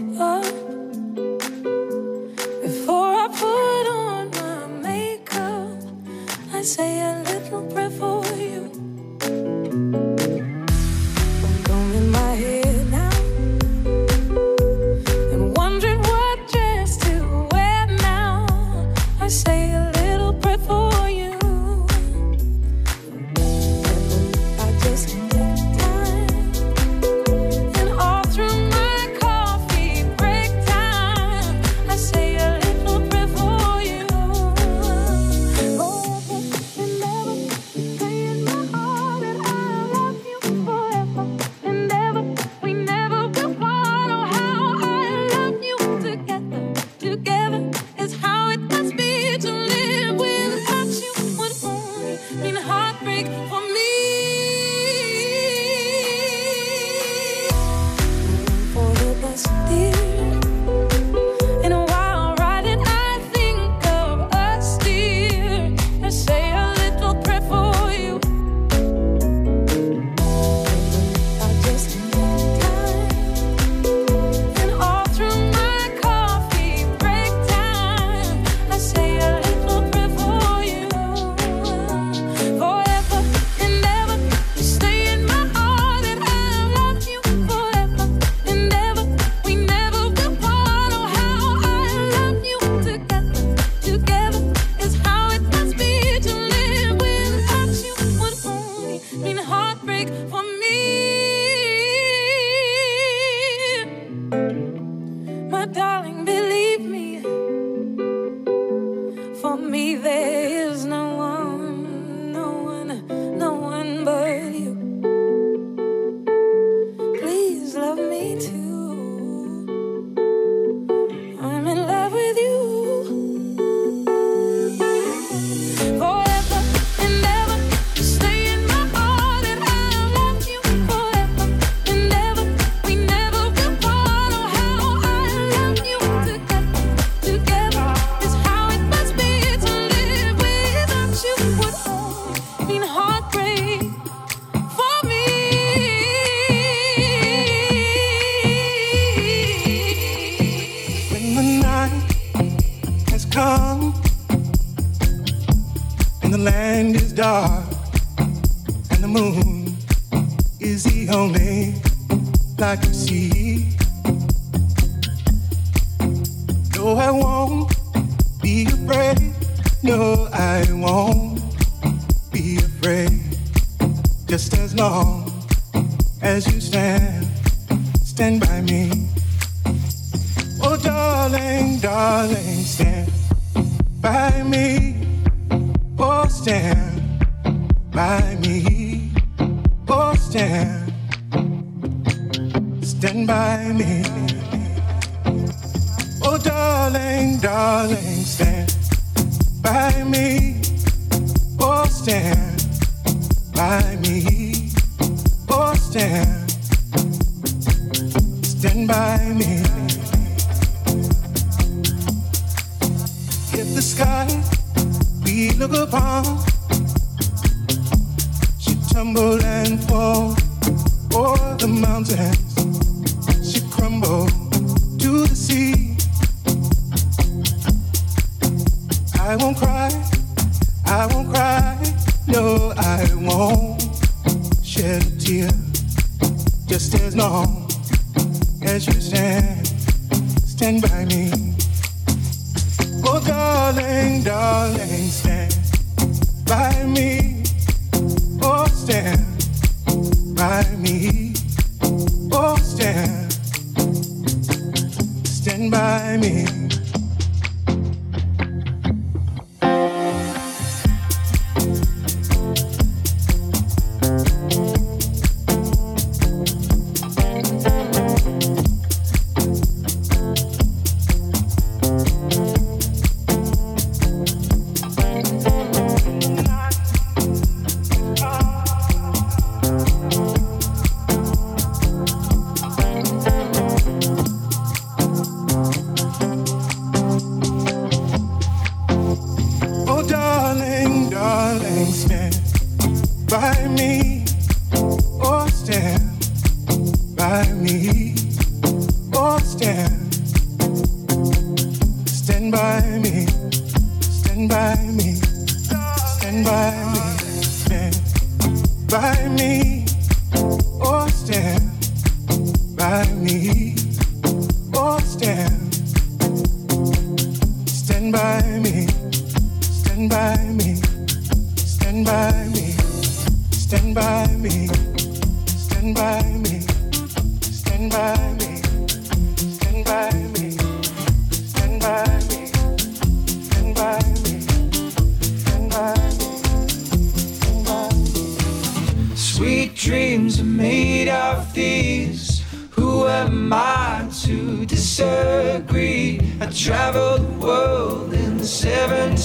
like by me.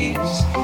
street,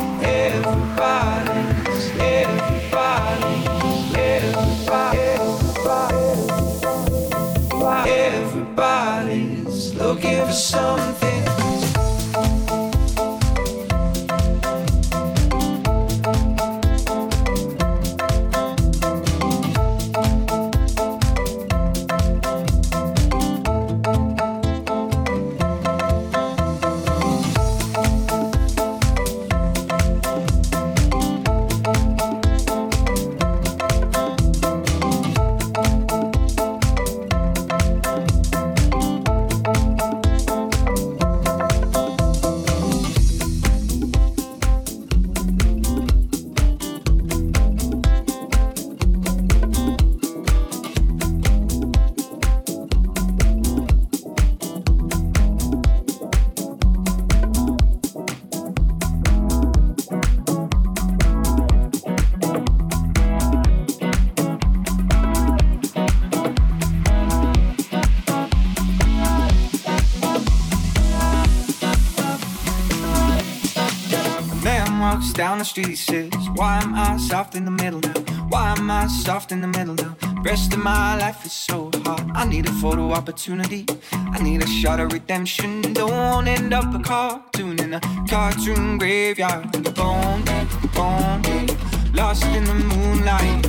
he says, Why am I soft in the middle now? Why am I soft in the middle now? Rest of my life is so hard. I need a photo opportunity. I need a shot of redemption. Don't end up a cartoon in a cartoon graveyard. Bone dead, bone dead, lost in the moonlight.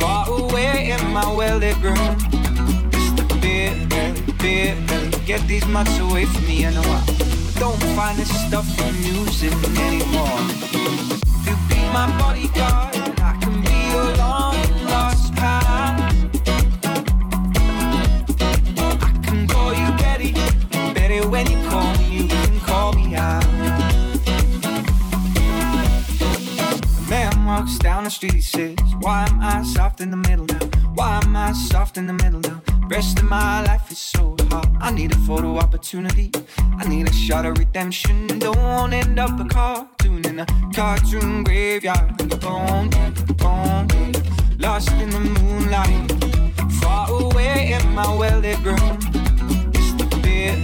Far away in my well-lit room. It's the. Get these mutts away from me. I know I don't find this stuff amusing anymore. When you call me, you can call walks down the street, says, Why am I soft in the middle now? Why am I soft in the middle now? Rest of my life is so hard. I need a photo opportunity. I need a shot of redemption. Don't end up a cartoon in a cartoon graveyard. Don't, don't, lost in the moonlight. Far away in my well-lit room. It's the beer,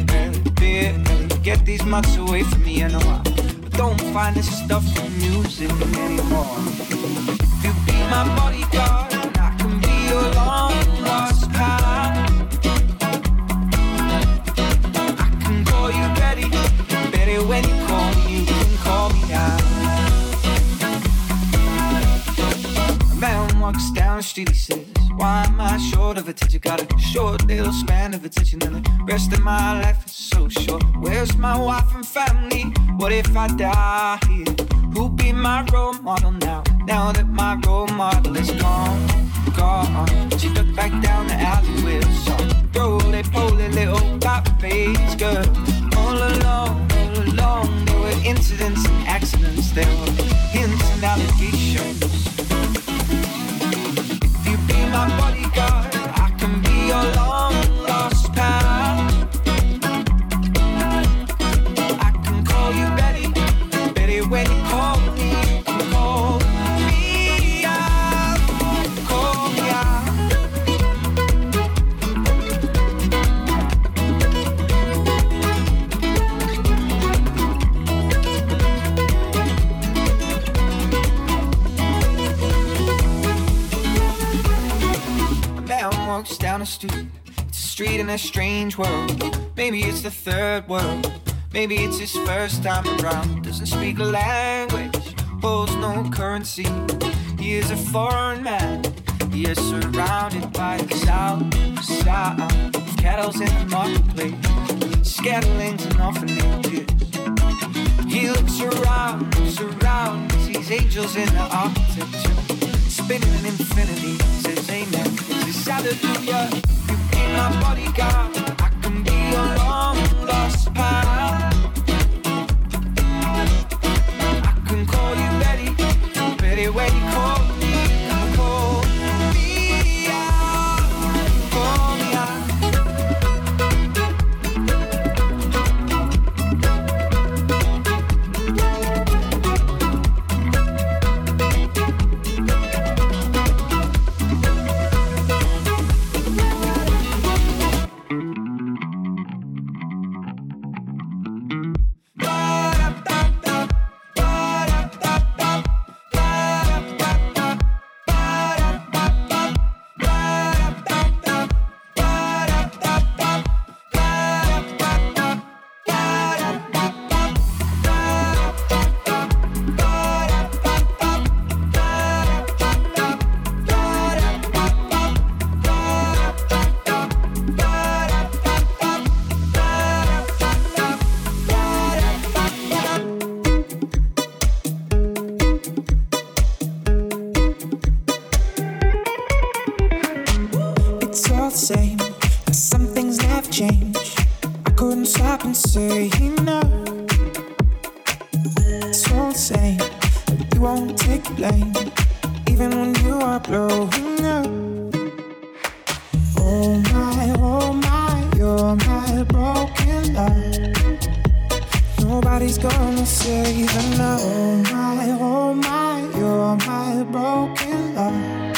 beer, get these mugs away from me. I know I don't find this stuff in music anymore. If you be my bodyguard, I can be your long lost pal. I can call you Betty, Betty when you call me, you can call me Al. A man walks down the street, he says. Why am I short of attention? Got a short little span of attention, and the rest of my life is so short. Where's my wife and family? What if I die here? Who'll be my role model now? Now that my role model is gone, gone. She looked back down the alley with some roly poly little pop face girl. All alone, all alone. There were incidents and accidents. There were hints and allegations my bodyguard. I can be your long lost walks down the street. It's a street in a strange world. Maybe it's the third world. Maybe it's his first time around. Doesn't speak a language, holds no currency. He is a foreign man. He is surrounded by the sound, sound of cattle in the marketplace, scatterlings and orphanages. He looks around, around, sees angels in the architecture, spinning an infinity. Says amen, says hallelujah. You be my bodyguard, I can be your long lost pal. Oh my, oh my, you're my broken love. Nobody's gonna save enough. Oh my, oh my, you're my broken love.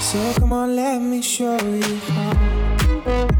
So come on, let me show you how.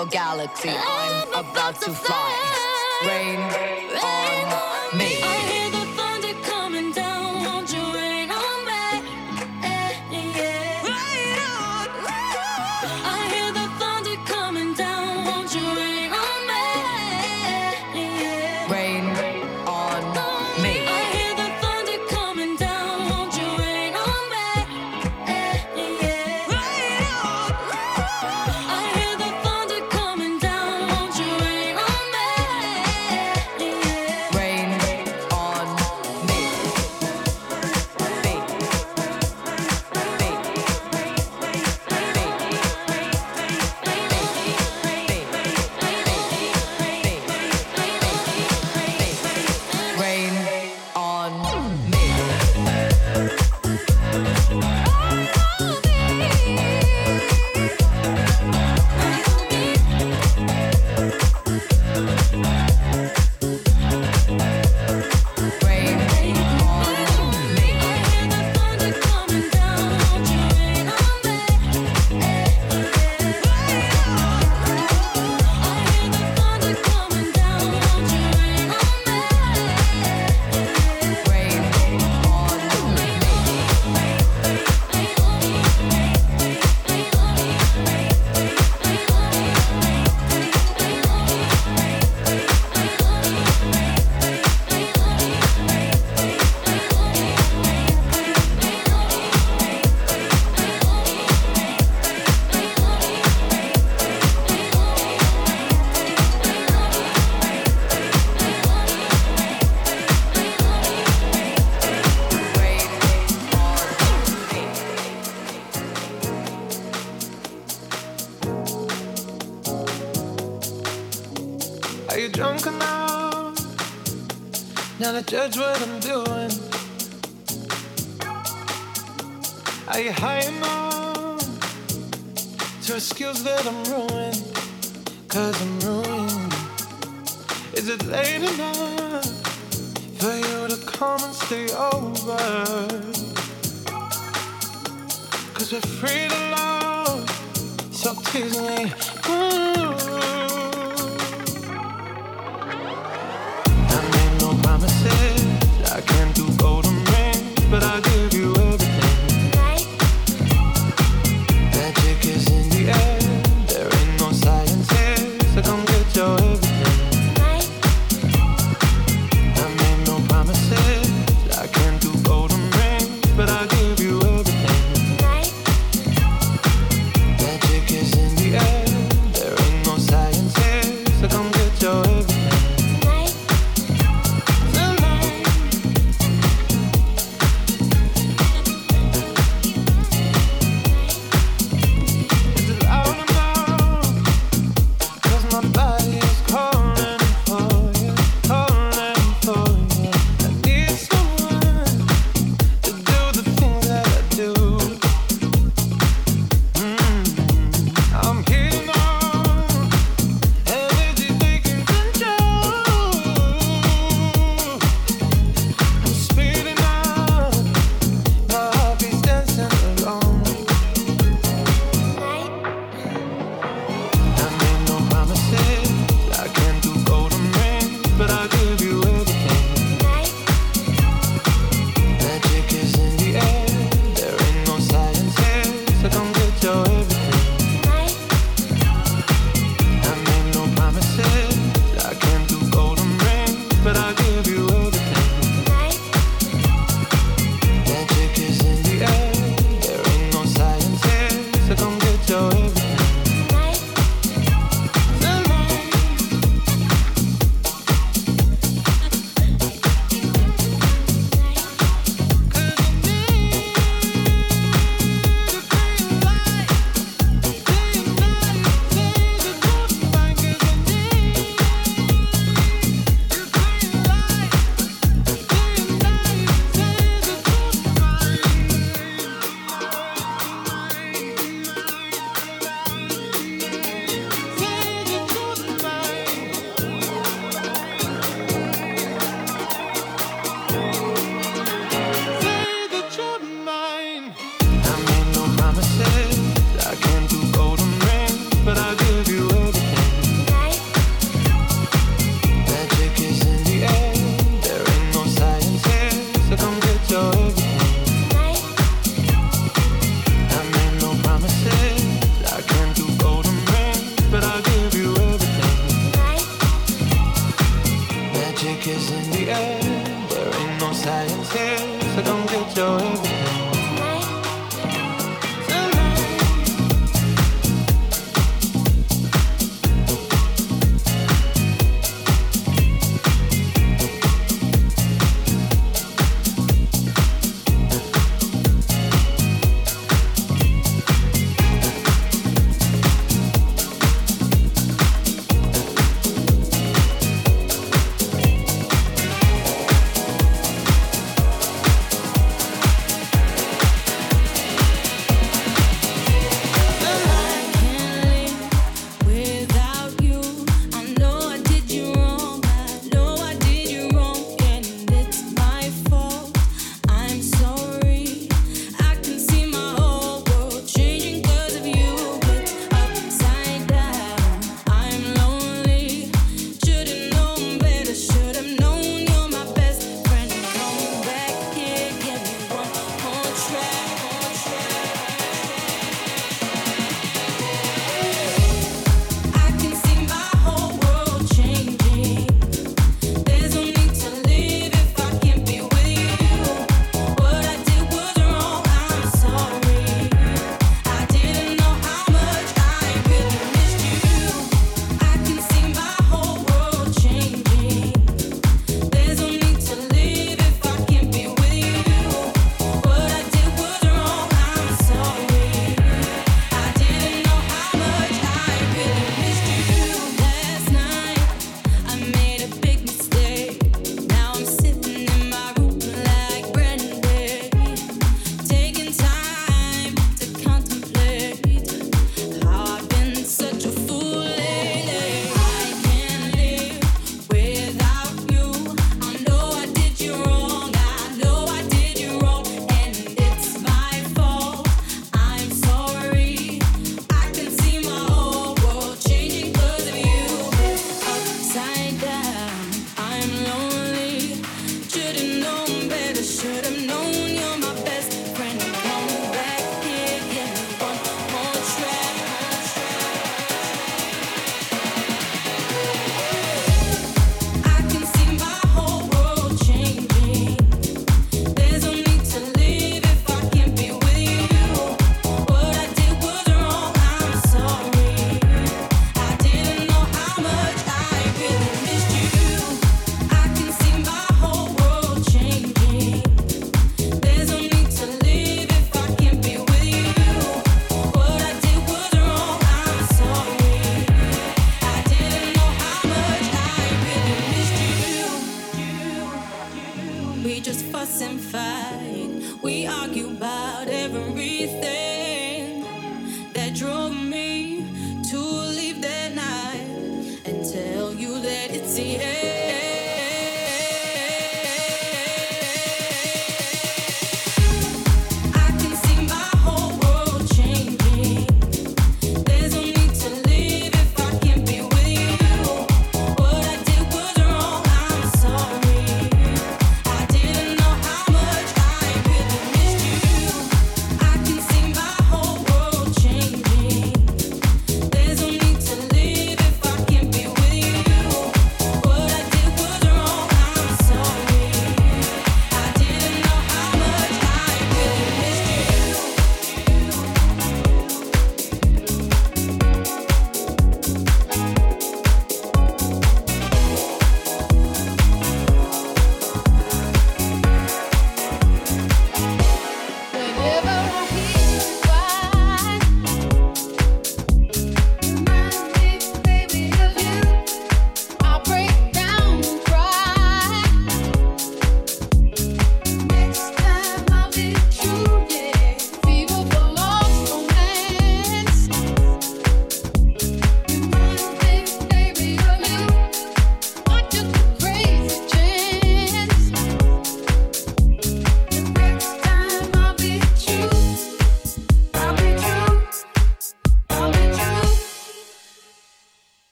your galaxy. I'm about to fly. Rain. Rain. Judge what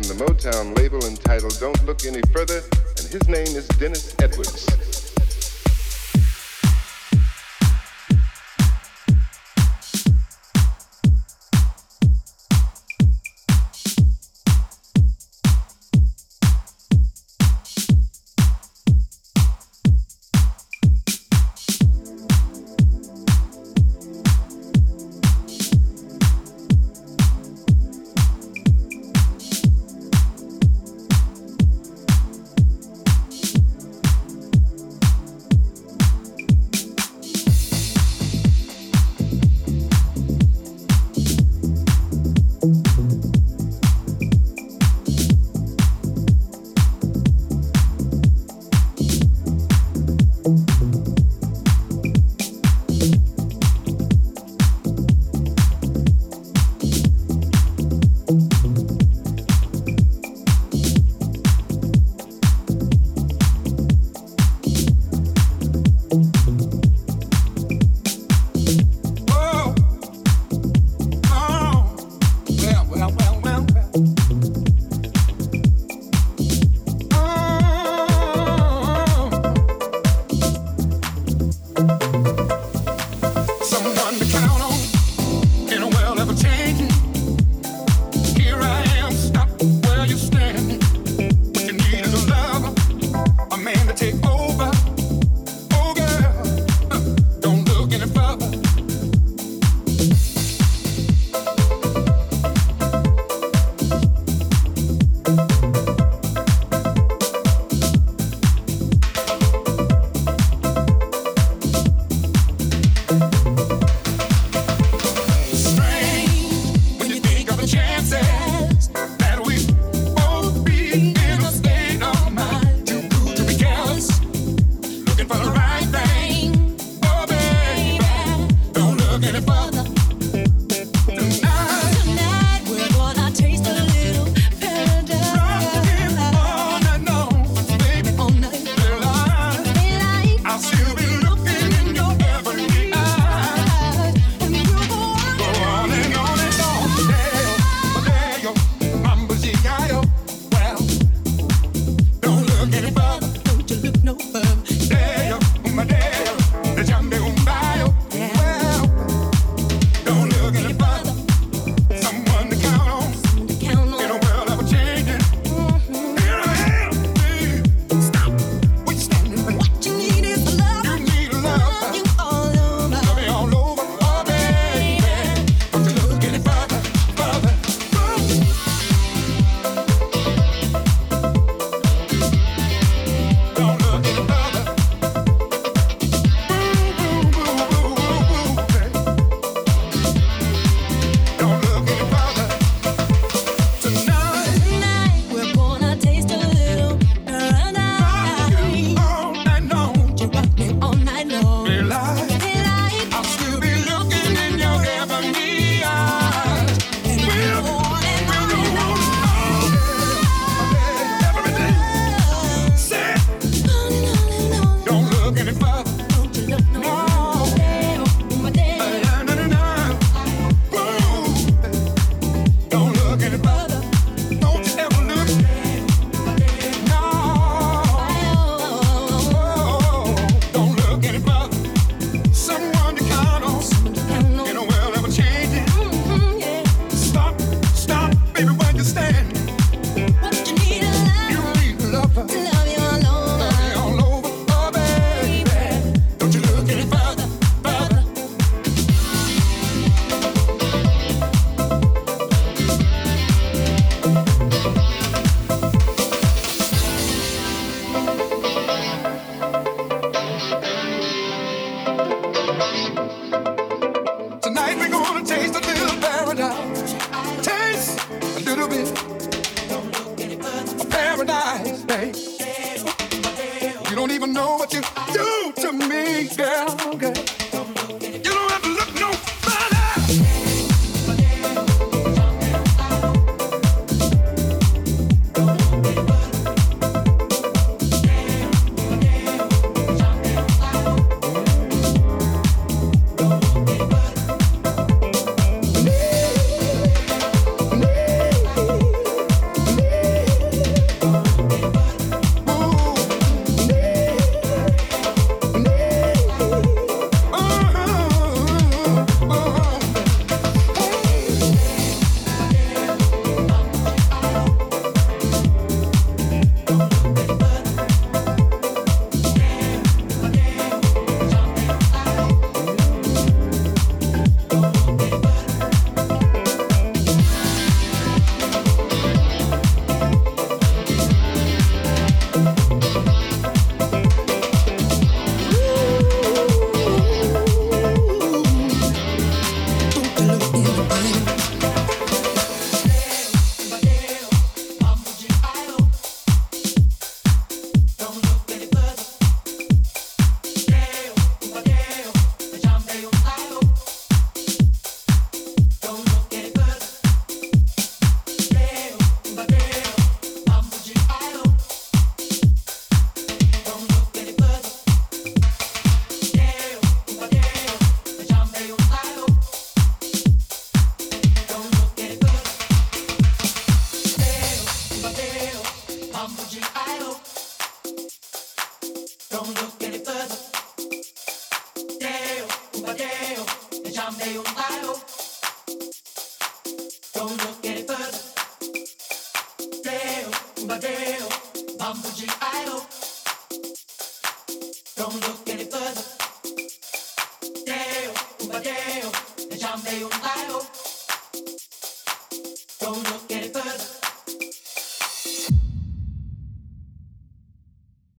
on the Motown label entitled Don't Look Any Further, and his name is Dennis